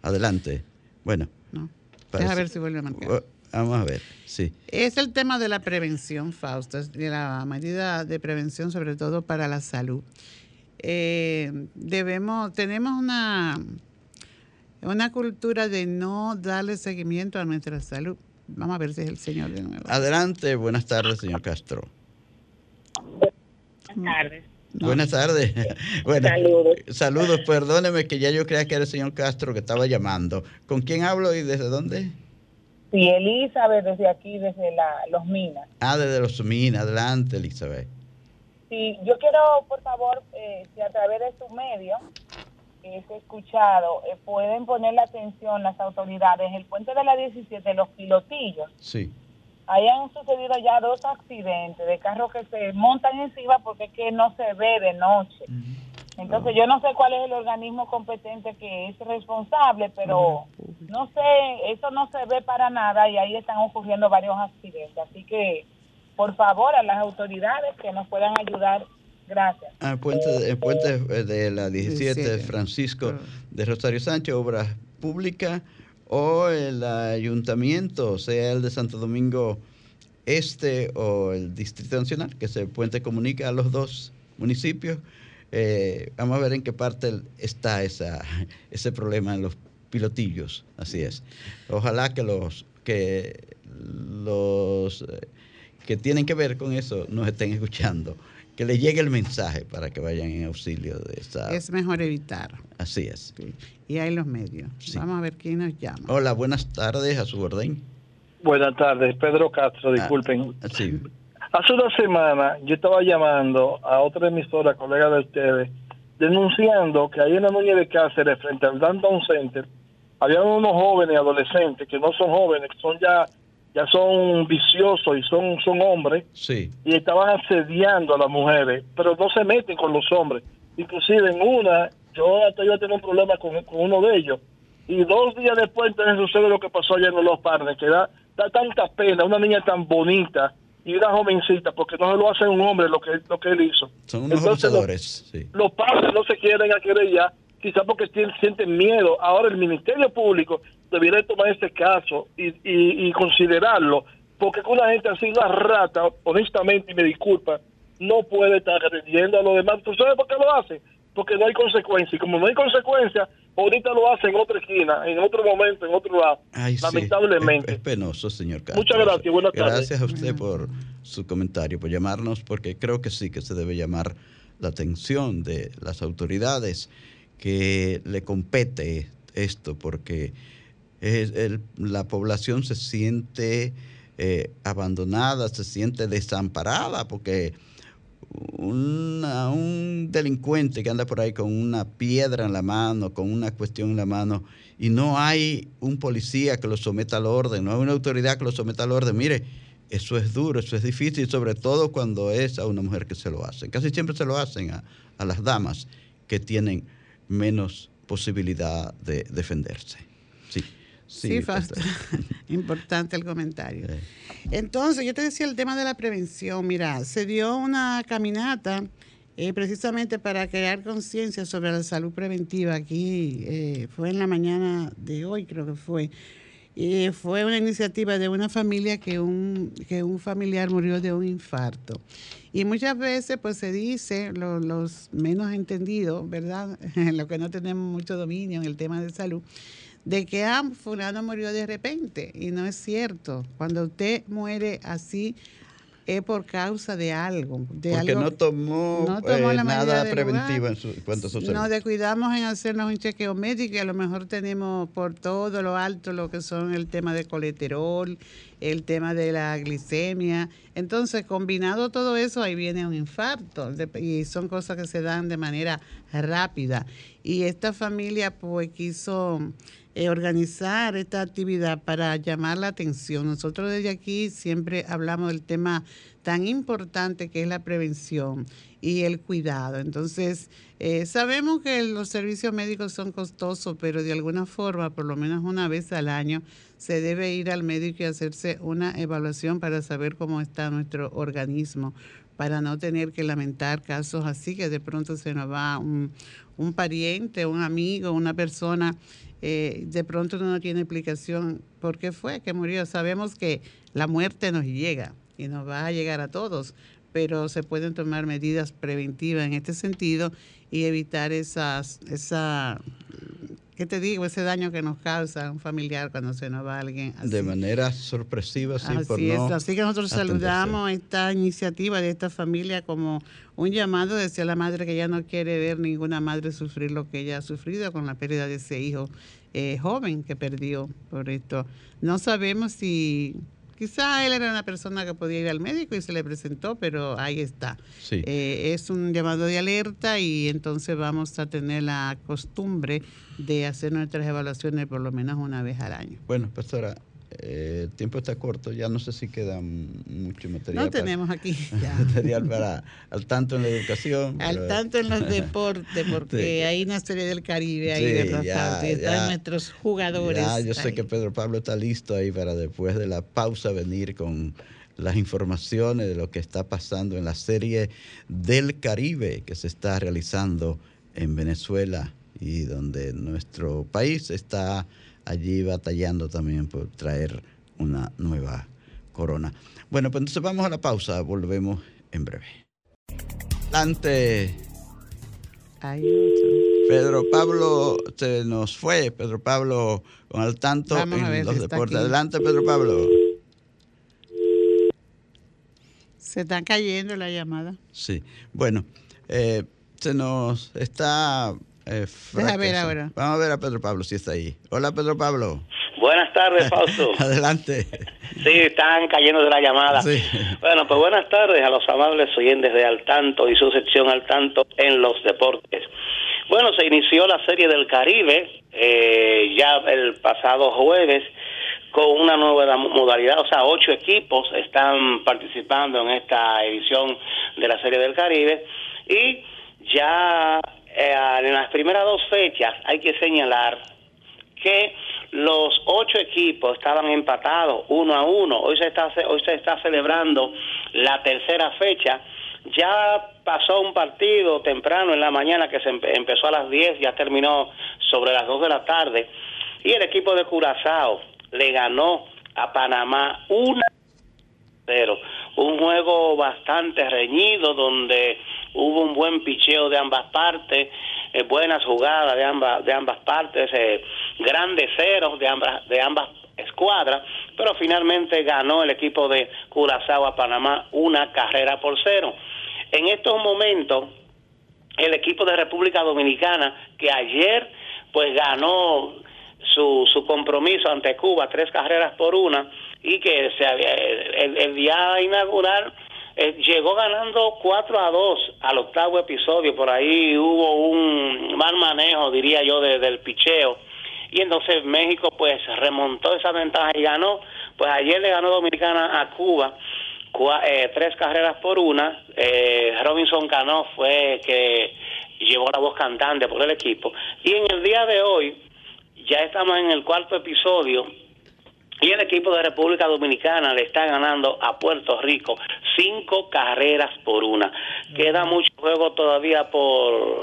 Speaker 1: Adelante. Bueno.
Speaker 2: No. Deja ver si vuelve a marcar.
Speaker 1: Vamos a ver, sí.
Speaker 2: Es el tema de la prevención, Fausto, de la medida de prevención, sobre todo para la salud. Eh, debemos, tenemos una, una cultura de no darle seguimiento a nuestra salud. Vamos a ver si es el señor de nuevo.
Speaker 1: Adelante, buenas tardes, señor Castro.
Speaker 8: Buenas tardes.
Speaker 1: Buenas tardes. Bueno,
Speaker 8: Saludos.
Speaker 1: Saludos, perdóneme que ya yo creía que era el señor Castro que estaba llamando. ¿Con quién hablo y desde dónde?
Speaker 8: Sí, Elizabeth, desde aquí, desde la, Los Minas.
Speaker 1: Ah, desde los Minas. Adelante, Elizabeth.
Speaker 8: Sí, yo quiero, por favor, eh, si a través de su medio que es escuchado, eh, pueden poner la atención las autoridades. El puente de la 17, los pilotillos,
Speaker 1: Sí.
Speaker 8: ahí han sucedido ya dos accidentes de carros que se montan encima porque es que no se ve de noche. Entonces yo no sé cuál es el organismo competente que es responsable, pero no sé, eso no se ve para nada y ahí están ocurriendo varios accidentes. Así que, por favor, a las autoridades que nos puedan ayudar, gracias.
Speaker 1: Ah, puente, el puente de la 17,
Speaker 2: 17.
Speaker 1: Francisco de Rosario Sánchez, Obras Públicas, o el ayuntamiento, sea el de Santo Domingo Este o el Distrito Nacional, que ese puente comunica a los dos municipios. Eh, vamos a ver en qué parte está esa, ese problema en los pilotillos, así es. Ojalá que los que los eh, que tienen que ver con eso nos estén escuchando, que les llegue el mensaje para que vayan en auxilio de esa.
Speaker 2: Es mejor evitar.
Speaker 1: Así es.
Speaker 2: Sí. Y hay los medios.
Speaker 1: Sí.
Speaker 2: Vamos a ver quién nos llama.
Speaker 1: Hola, buenas tardes, a su orden.
Speaker 7: Buenas tardes, Pedro Castro, disculpen.
Speaker 1: Ah, sí.
Speaker 7: Hace una semana yo estaba llamando a otra emisora, colega de ustedes, denunciando que ahí en la Núñez de Cáceres, frente al Downtown Center, había unos jóvenes adolescentes que no son jóvenes, que son ya ya son viciosos y son son hombres
Speaker 1: Sí.
Speaker 7: y estaban asediando a las mujeres, pero no se meten con los hombres. Inclusive en una, yo hasta iba a tener un problema con, con uno de ellos. Y dos días después entonces sucede lo que pasó ayer en los parnes, que da, da tanta pena, una niña tan bonita y una jovencita, porque no se lo hace un hombre lo que, lo que él hizo.
Speaker 1: Son unos
Speaker 7: Entonces,
Speaker 1: abusadores. Sí.
Speaker 7: los padres no se quieren a querer ya, quizás porque sienten miedo. Ahora el Ministerio Público debería tomar este caso y, y, y considerarlo, porque con una gente así, una rata, honestamente, y me disculpa, no puede estar agrediendo a los demás. ¿Tú sabes por qué lo hacen? Porque no hay consecuencia. Y como no hay consecuencia, ahorita lo hacen en otra esquina, en otro momento, en otro lado.
Speaker 1: Ay, sí.
Speaker 7: Lamentablemente.
Speaker 1: Es, es penoso, señor Castro.
Speaker 7: Muchas gracias, buenas tardes.
Speaker 1: Gracias a usted por su comentario, por llamarnos, porque creo que sí que se debe llamar la atención de las autoridades que le compete esto, porque es el- la población se siente eh, abandonada, se siente desamparada, porque una- un delincuente que anda por ahí con una piedra en la mano, con una cuestión en la mano, y no hay un policía que lo someta al orden, no hay una autoridad que lo someta al orden, mire, eso es duro, eso es difícil, sobre todo cuando es a una mujer que se lo hacen. Casi siempre se lo hacen a, a las damas que tienen menos posibilidad de defenderse. Sí,
Speaker 2: Sí, Fausto. Importante el comentario. Entonces, yo te decía el tema de la prevención. Mira, se dio una caminata eh, precisamente para crear conciencia sobre la salud preventiva. Aquí eh, fue en la mañana de hoy, creo que fue. Fue una iniciativa de una familia que un, que un familiar murió de un infarto. Y muchas veces pues se dice, lo- los menos entendidos, ¿verdad? los que no tenemos mucho dominio en el tema de salud, de que ah, fulano murió de repente. Y no es cierto. Cuando usted muere así es por causa de algo. De
Speaker 1: porque
Speaker 2: algo
Speaker 1: no tomó,
Speaker 2: no tomó
Speaker 1: eh, nada preventivo en su, cuanto a su salud.
Speaker 2: Nos descuidamos en hacernos un chequeo médico y a lo mejor tenemos por todo lo alto lo que son el tema de colesterol, el tema de la glicemia. Entonces, combinado todo eso, ahí viene un infarto. Y son cosas que se dan de manera rápida. Y esta familia pues quiso eh, organizar esta actividad para llamar la atención. Nosotros desde aquí siempre hablamos del tema tan importante que es la prevención y el cuidado. Entonces, eh, sabemos que los servicios médicos son costosos, pero de alguna forma, por lo menos una vez al año, se debe ir al médico y hacerse una evaluación para saber cómo está nuestro organismo, para no tener que lamentar casos así, que de pronto se nos va un, pariente, un amigo, una persona eh, de pronto no tiene explicación por qué fue que murió. Sabemos que la muerte nos llega y nos va a llegar a todos, pero se pueden tomar medidas preventivas en este sentido y evitar esas, esa ¿qué te digo? Ese daño que nos causa un familiar cuando se nos va alguien así.
Speaker 1: De manera sorpresiva, sí,
Speaker 2: así
Speaker 1: por
Speaker 2: es.
Speaker 1: no
Speaker 2: Así que nosotros
Speaker 1: atenderse.
Speaker 2: saludamos esta iniciativa de esta familia como un llamado, decía la madre que ya no quiere ver ninguna madre sufrir lo que ella ha sufrido con la pérdida de ese hijo eh, joven que perdió por esto. No sabemos si quizá él era una persona que podía ir al médico y se le presentó, pero ahí está.
Speaker 1: Sí.
Speaker 2: Eh, es un llamado de alerta y entonces vamos a tener la costumbre de hacer nuestras evaluaciones por lo menos una vez al año.
Speaker 1: Bueno, pastora, eh, el tiempo está corto, ya no sé si queda mucho material.
Speaker 2: No
Speaker 1: para-
Speaker 2: tenemos aquí ya.
Speaker 1: material para al tanto en la educación.
Speaker 2: Al
Speaker 1: pero-
Speaker 2: tanto en los deportes, porque
Speaker 1: Sí.
Speaker 2: hay una serie del Caribe ahí,
Speaker 1: Sí,
Speaker 2: ¿verdad?
Speaker 1: ya?
Speaker 2: Están
Speaker 1: ya.
Speaker 2: nuestros jugadores.
Speaker 1: Ya, yo sé que Pedro Pablo está listo ahí para después de la pausa venir con las informaciones de lo que está pasando en la serie del Caribe que se está realizando en Venezuela y donde nuestro país está allí batallando también por traer una nueva corona. Bueno, pues entonces vamos a la pausa, volvemos en breve. Adelante. Pedro Pablo se nos fue, Pedro Pablo con al tanto
Speaker 2: Vamos
Speaker 1: en los
Speaker 2: si
Speaker 1: deportes. Adelante, Pedro Pablo.
Speaker 2: Se está cayendo la llamada.
Speaker 1: Sí, bueno, eh, se nos está... eh,
Speaker 2: Deja ver
Speaker 1: fracasando.
Speaker 2: ahora.
Speaker 1: Vamos a ver a Pedro Pablo si está ahí. Hola, Pedro Pablo.
Speaker 9: Buenas tardes, Fausto.
Speaker 1: Adelante.
Speaker 9: Sí, están cayendo de la llamada.
Speaker 1: Sí.
Speaker 9: Bueno, pues buenas tardes a los amables oyentes de Al Tanto y su sección Al Tanto en los deportes. Bueno, se inició la Serie del Caribe eh, ya el pasado jueves con una nueva modalidad, o sea, ocho equipos están participando en esta edición de la Serie del Caribe y ya eh, en las primeras dos fechas hay que señalar que los ocho equipos estaban empatados uno a uno. Hoy se está hoy se está celebrando la tercera fecha. Ya pasó un partido temprano en la mañana que se empe- empezó a las 10, ya terminó sobre las 2 de la tarde y el equipo de Curazao le ganó a Panamá una cero. Un juego bastante reñido donde hubo un buen picheo de ambas partes, eh, buenas jugadas de ambas de ambas partes, eh, grandes ceros de ambas de ambas escuadras, pero finalmente ganó el equipo de Curazao a Panamá una carrera por cero. En estos momentos el equipo de República Dominicana que ayer pues ganó su, su compromiso ante Cuba tres carreras por una y que se había- el, el día inaugural eh, llegó ganando 4 a 2 al octavo episodio por ahí hubo un mal manejo diría yo de- del picheo y entonces México pues remontó esa ventaja y ganó pues ayer le ganó Dominicana a Cuba eh, tres carreras por una. Eh, Robinson Cano fue que llevó la voz cantante por el equipo. Y en el día de hoy, ya estamos en el cuarto episodio. Y el equipo de República Dominicana le está ganando a Puerto Rico cinco carreras por una. Queda mucho juego todavía por,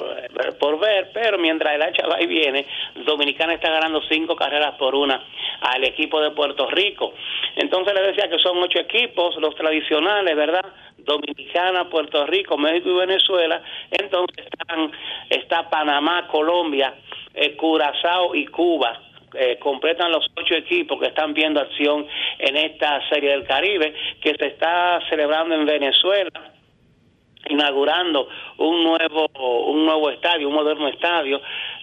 Speaker 9: por ver, pero mientras el hacha va y viene, Dominicana está ganando cinco carreras por una al equipo de Puerto Rico. Entonces le decía que son ocho equipos, los tradicionales, ¿verdad? Dominicana, Puerto Rico, México y Venezuela. Entonces están, está Panamá, Colombia, eh, Curazao y Cuba. Eh, completan los ocho equipos que están viendo acción en esta serie del Caribe que se está celebrando en Venezuela inaugurando un nuevo un nuevo estadio, un moderno estadio.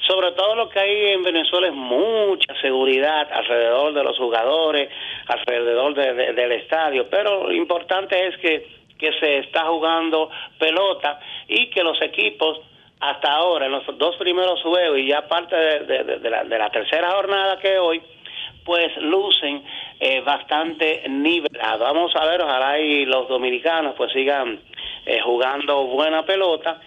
Speaker 9: Sobre todo lo que hay en Venezuela es mucha seguridad alrededor de los jugadores, alrededor de- de- del estadio, pero lo importante es que, que se está jugando pelota y que los equipos hasta ahora, en los dos primeros juegos y ya parte de, de- la, tercera jornada que hoy, pues lucen eh, bastante nivelados. Vamos a ver, ojalá y los dominicanos pues sigan eh, jugando buena pelota,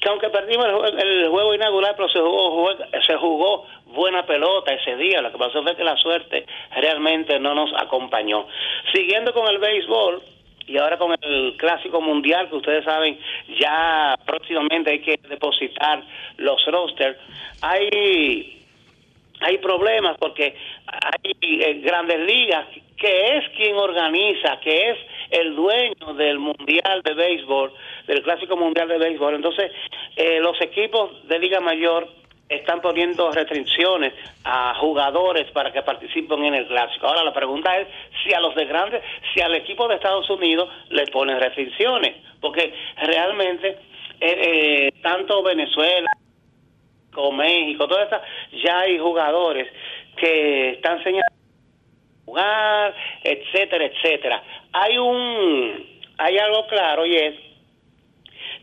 Speaker 9: que aunque perdimos el, jue- el juego inaugural, pero se jugó, se jugó buena pelota ese día, lo que pasó fue que la suerte realmente no nos acompañó. Siguiendo con el béisbol, y ahora con el clásico mundial que ustedes saben ya próximamente hay que depositar los rosters hay hay problemas porque hay eh, grandes ligas que es quien organiza, que es el dueño del Mundial de Béisbol, del Clásico Mundial de Béisbol. Entonces, eh, los equipos de Liga Mayor están poniendo restricciones a jugadores para que participen en el clásico. Ahora la pregunta es si a los de grandes, si al equipo de Estados Unidos le ponen restricciones, porque realmente eh, eh, tanto Venezuela como México, todas estas, ya hay jugadores que están señalando jugar, etcétera, etcétera. Hay un, hay algo claro y es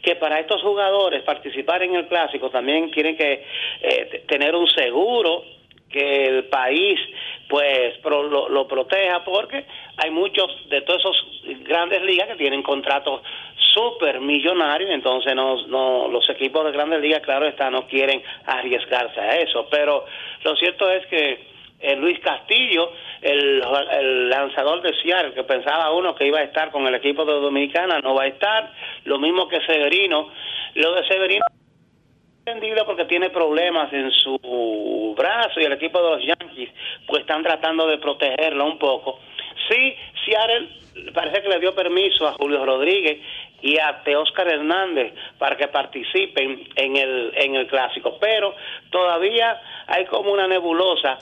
Speaker 9: que para estos jugadores participar en el clásico también tienen que eh, tener un seguro que el país pues lo, lo, proteja porque hay muchos de todos esos grandes ligas que tienen contratos súper millonarios entonces no, no los equipos de grandes ligas claro está no quieren arriesgarse a eso pero lo cierto es que eh, Luis Castillo, el, lanzador de Seattle, que pensaba uno que iba a estar con el equipo de Dominicana, no va a estar. Lo mismo que Severino. Lo de Severino entendible porque tiene problemas en su brazo y el equipo de los Yankees pues están tratando de protegerlo un poco. Sí, Seattle parece que le dio permiso a Julio Rodríguez y a Teóscar Hernández para que participen en el en el clásico, pero todavía hay como una nebulosa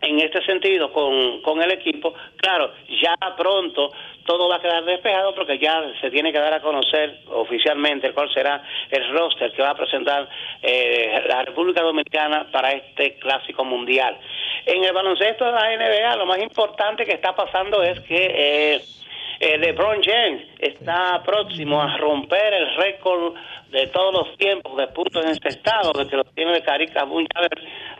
Speaker 9: en este sentido con, con el equipo. Claro, ya pronto todo va a quedar despejado porque ya se tiene que dar a conocer oficialmente cuál será el roster que va a presentar eh, la República Dominicana para este clásico mundial. En el baloncesto de la NBA, lo más importante que está pasando es que eh, eh, LeBron James está próximo a romper el récord de todos los tiempos de puntos en este estado, que lo tiene de Carica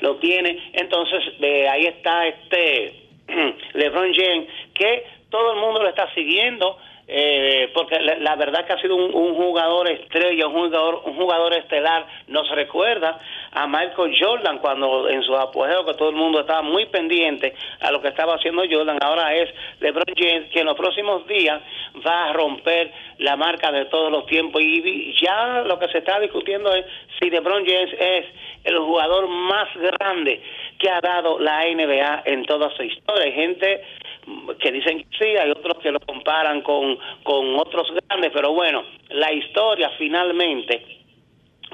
Speaker 9: lo tiene. Entonces, de ahí está este LeBron James, que todo el mundo lo está siguiendo eh, porque la, verdad que ha sido un, jugador estrella, un jugador, un jugador estelar. Nos recuerda a Michael Jordan cuando en su apogeo que todo el mundo estaba muy pendiente a lo que estaba haciendo Jordan. Ahora es LeBron James que en los próximos días va a romper la marca de todos los tiempos y ya lo que se está discutiendo es si LeBron James es el jugador más grande que ha dado la NBA en toda su historia. Hay gente que dicen que sí, hay otros que lo comparan con, con otros grandes, pero bueno, la historia finalmente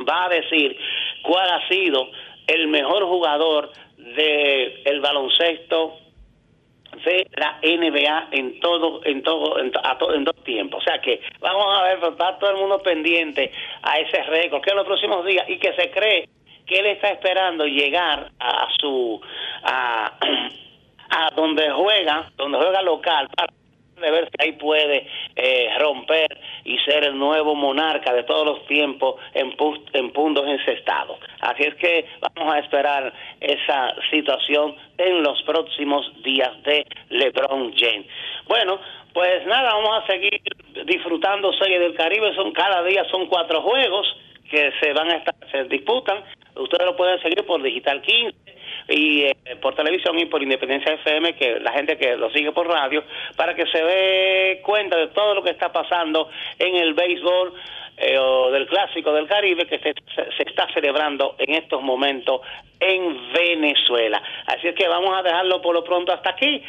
Speaker 9: va a decir cuál ha sido el mejor jugador de el baloncesto de la NBA en todo en todo en, en dos tiempos. O sea que vamos a ver, está todo el mundo pendiente a ese récord que en los próximos días y que se cree que él está esperando llegar a su a, a donde juega, donde juega local, para ver si ahí puede eh, romper y ser el nuevo monarca de todos los tiempos en, en puntos encestados. Así es que vamos a esperar esa situación en los próximos días de LeBron James. Bueno, pues nada, vamos a seguir disfrutando Serie del Caribe. Son cada día son cuatro juegos que se van a estar, se disputan. Ustedes lo pueden seguir por Digital 15 y eh, por televisión y por Independencia FM, que la gente que lo sigue por radio, para que se dé cuenta de todo lo que está pasando en el béisbol eh, del clásico del Caribe que se, se, está celebrando en estos momentos en Venezuela. Así es que vamos a dejarlo por lo pronto hasta aquí.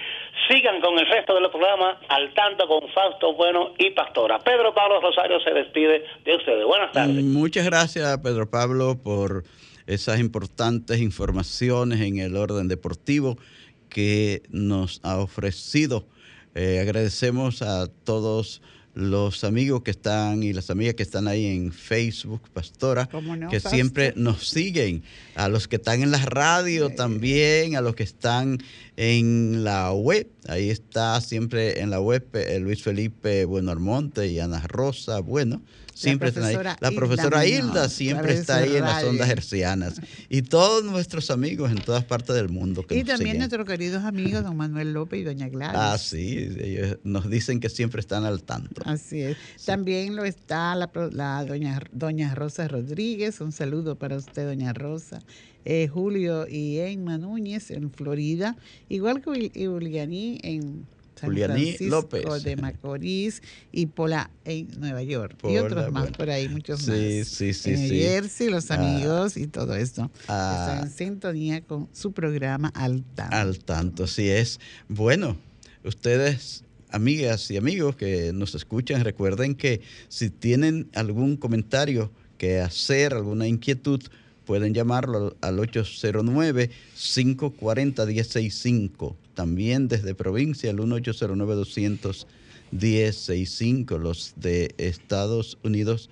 Speaker 9: Sigan con el resto de los programas al tanto con Fausto Bueno y Pastora. Pedro Pablo Rosario se despide de ustedes. Buenas tardes.
Speaker 1: Muchas gracias, Pedro Pablo, por esas importantes informaciones en el orden deportivo que nos ha ofrecido. Eh, agradecemos a todos los amigos que están y las amigas que están ahí en Facebook, Pastora, que siempre nos siguen, a los que están en la radio también, a los que están en la web, ahí está siempre en la web eh, Luis Felipe Bueno Armonte y Ana Rosa. Bueno siempre la ahí. La profesora Hilda, siempre está ahí en las ondas hercianas. Y todos nuestros amigos en todas partes del mundo.
Speaker 2: y también nuestros queridos amigos, don Manuel López y doña Gladys.
Speaker 1: Ah, sí, ellos nos dicen que siempre están al tanto.
Speaker 2: Así es. También lo está la, doña, doña Rosa Rodríguez, un saludo para usted, doña Rosa. Eh, Julio y Emma Núñez en Florida, igual que Ulianí en San
Speaker 1: Julianí
Speaker 2: Francisco
Speaker 1: López.
Speaker 2: de Macorís y Pola en Nueva York. y otros más por ahí, muchos
Speaker 1: Sí,
Speaker 2: más.
Speaker 1: sí, sí,
Speaker 2: en
Speaker 1: sí.
Speaker 2: Jersey, los
Speaker 1: Ah.
Speaker 2: amigos y todo esto.
Speaker 1: Ah.
Speaker 2: Están en sintonía con su programa Al Tanto.
Speaker 1: Al tanto, así es. Bueno, ustedes, amigas y amigos que nos escuchan, recuerden que si tienen algún comentario que hacer, alguna inquietud, pueden llamarlo al 809-540-1065. También desde provincia, al 1-809-200-1065. Los de Estados Unidos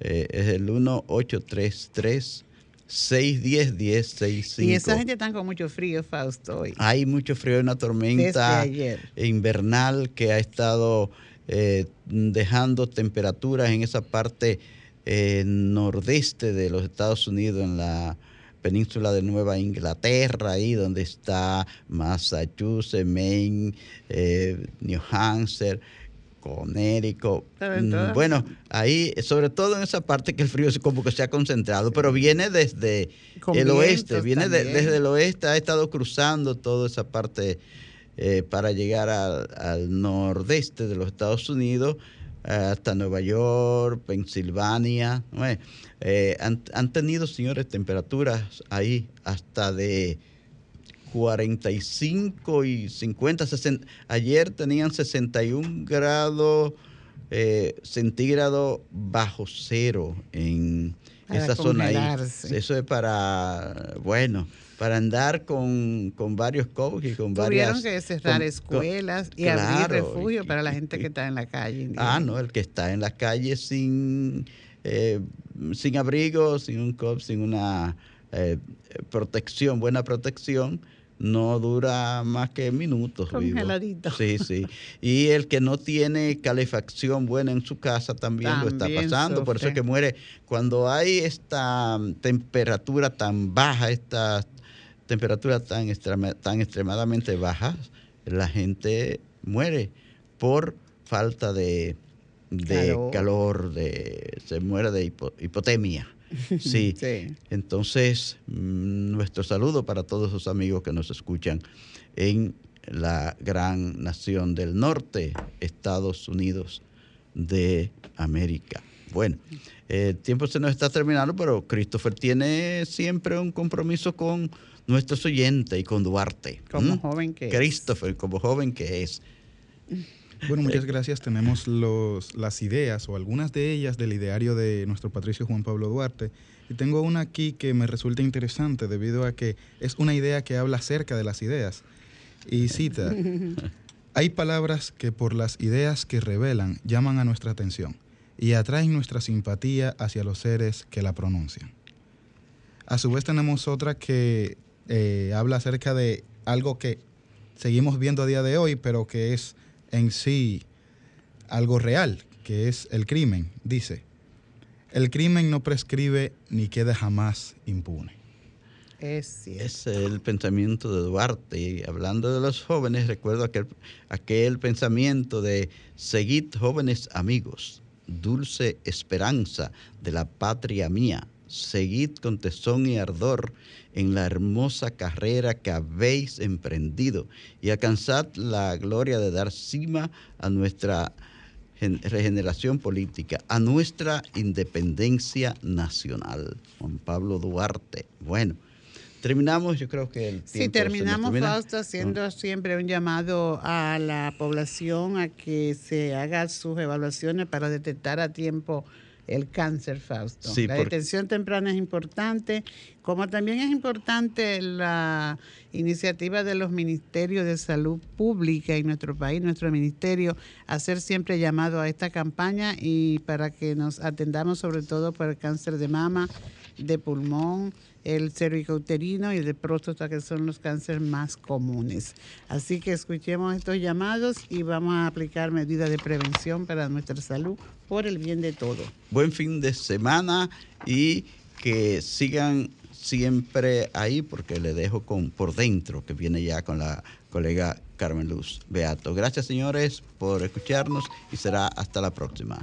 Speaker 1: eh, es el 1-833. 610-1065.
Speaker 2: Y esa gente está con mucho frío, Fausto, hoy.
Speaker 1: Hay mucho frío, una tormenta
Speaker 2: ayer.
Speaker 1: invernal que ha estado eh, dejando temperaturas en esa parte eh, nordeste de los Estados Unidos, en la península de Nueva Inglaterra, ahí donde está Massachusetts, Maine, eh, New Hampshire.
Speaker 2: En
Speaker 1: Mm, Bueno, ahí, sobre todo en esa parte que el frío como que se ha concentrado, pero viene desde
Speaker 2: Con
Speaker 1: el oeste, viene de- desde el oeste, ha estado cruzando toda esa parte eh, para llegar al, al nordeste de los Estados Unidos, hasta Nueva York, Pensilvania. ¿no es? Eh, han, han tenido, señores, temperaturas ahí hasta de 45 y 50, 60. Ayer tenían 61 grados eh, centígrados bajo cero en
Speaker 2: Para
Speaker 1: esa zona ahí. Eso es para, bueno, para andar con, con varios coaches y con
Speaker 2: Tuvieron
Speaker 1: varias...
Speaker 2: que cerrar
Speaker 1: con-
Speaker 2: escuelas y
Speaker 1: claro,
Speaker 2: abrir refugio
Speaker 1: y-
Speaker 2: para la gente que está en la calle.
Speaker 1: Ah, no, el que está en la calle sin, eh, sin abrigo, sin un COP, sin una eh, protección, buena protección, no dura más que minutos. vivo.
Speaker 2: Congeladito.
Speaker 1: Sí, sí. Y el que no tiene calefacción buena en su casa también, lo está pasando. Por eso es que muere. Cuando hay esta temperatura tan baja, esta temperatura tan, extrema- tan extremadamente bajas, la gente muere por falta de, de
Speaker 2: Calor.
Speaker 1: calor, de, se muere de hipo- hipotemia. Sí.
Speaker 2: Sí.
Speaker 1: Entonces, mm, nuestro saludo para todos los amigos que nos escuchan en la gran nación del norte, Estados Unidos de América. Bueno, eh, el tiempo se nos está terminando, pero Christopher tiene siempre un compromiso con nuestros oyentes y con Duarte.
Speaker 2: Como joven que es.
Speaker 1: Christopher, como joven que es.
Speaker 6: Bueno, muchas gracias. Tenemos los, las ideas o algunas de ellas del ideario de nuestro patricio Juan Pablo Duarte. Y tengo una aquí que me resulta interesante debido a que es una idea que habla acerca de las ideas. Y cita, hay palabras que por las ideas que revelan llaman a nuestra atención y atraen nuestra simpatía hacia los seres que la pronuncian. A su vez tenemos otra que eh, habla acerca de algo que seguimos viendo a día de hoy, pero que es en sí algo real, que es el crimen. Dice, el crimen no prescribe ni queda jamás impune.
Speaker 2: Es.
Speaker 1: Es el pensamiento de Duarte. Y hablando de los jóvenes, recuerdo aquel, aquel pensamiento de seguid jóvenes amigos, dulce esperanza de la patria mía. Seguid con tesón y ardor en la hermosa carrera que habéis emprendido y alcanzad la gloria de dar cima a nuestra gen- regeneración política, a nuestra independencia nacional. Juan Pablo Duarte. Bueno, terminamos, yo creo que el
Speaker 2: Sí,
Speaker 1: tiempo nos
Speaker 2: terminamos,
Speaker 1: termina.
Speaker 2: Fausto, haciendo siempre un llamado a la población a que se haga sus evaluaciones para detectar a tiempo el cáncer, Fausto.
Speaker 1: Sí,
Speaker 2: la
Speaker 1: porque-
Speaker 2: detención temprana es importante, como también es importante la iniciativa de los ministerios de salud pública en nuestro país, nuestro ministerio, hacer siempre llamado a esta campaña y para que nos atendamos sobre todo por el cáncer de mama, de pulmón, el cervicouterino y el de próstata, que son los cánceres más comunes. Así que escuchemos estos llamados y vamos a aplicar medidas de prevención para nuestra salud por el bien de todos.
Speaker 1: Buen fin de semana y que sigan siempre ahí porque le dejo con por dentro que viene ya con la colega Carmen Luz Beato. Gracias señores por escucharnos y será hasta la próxima.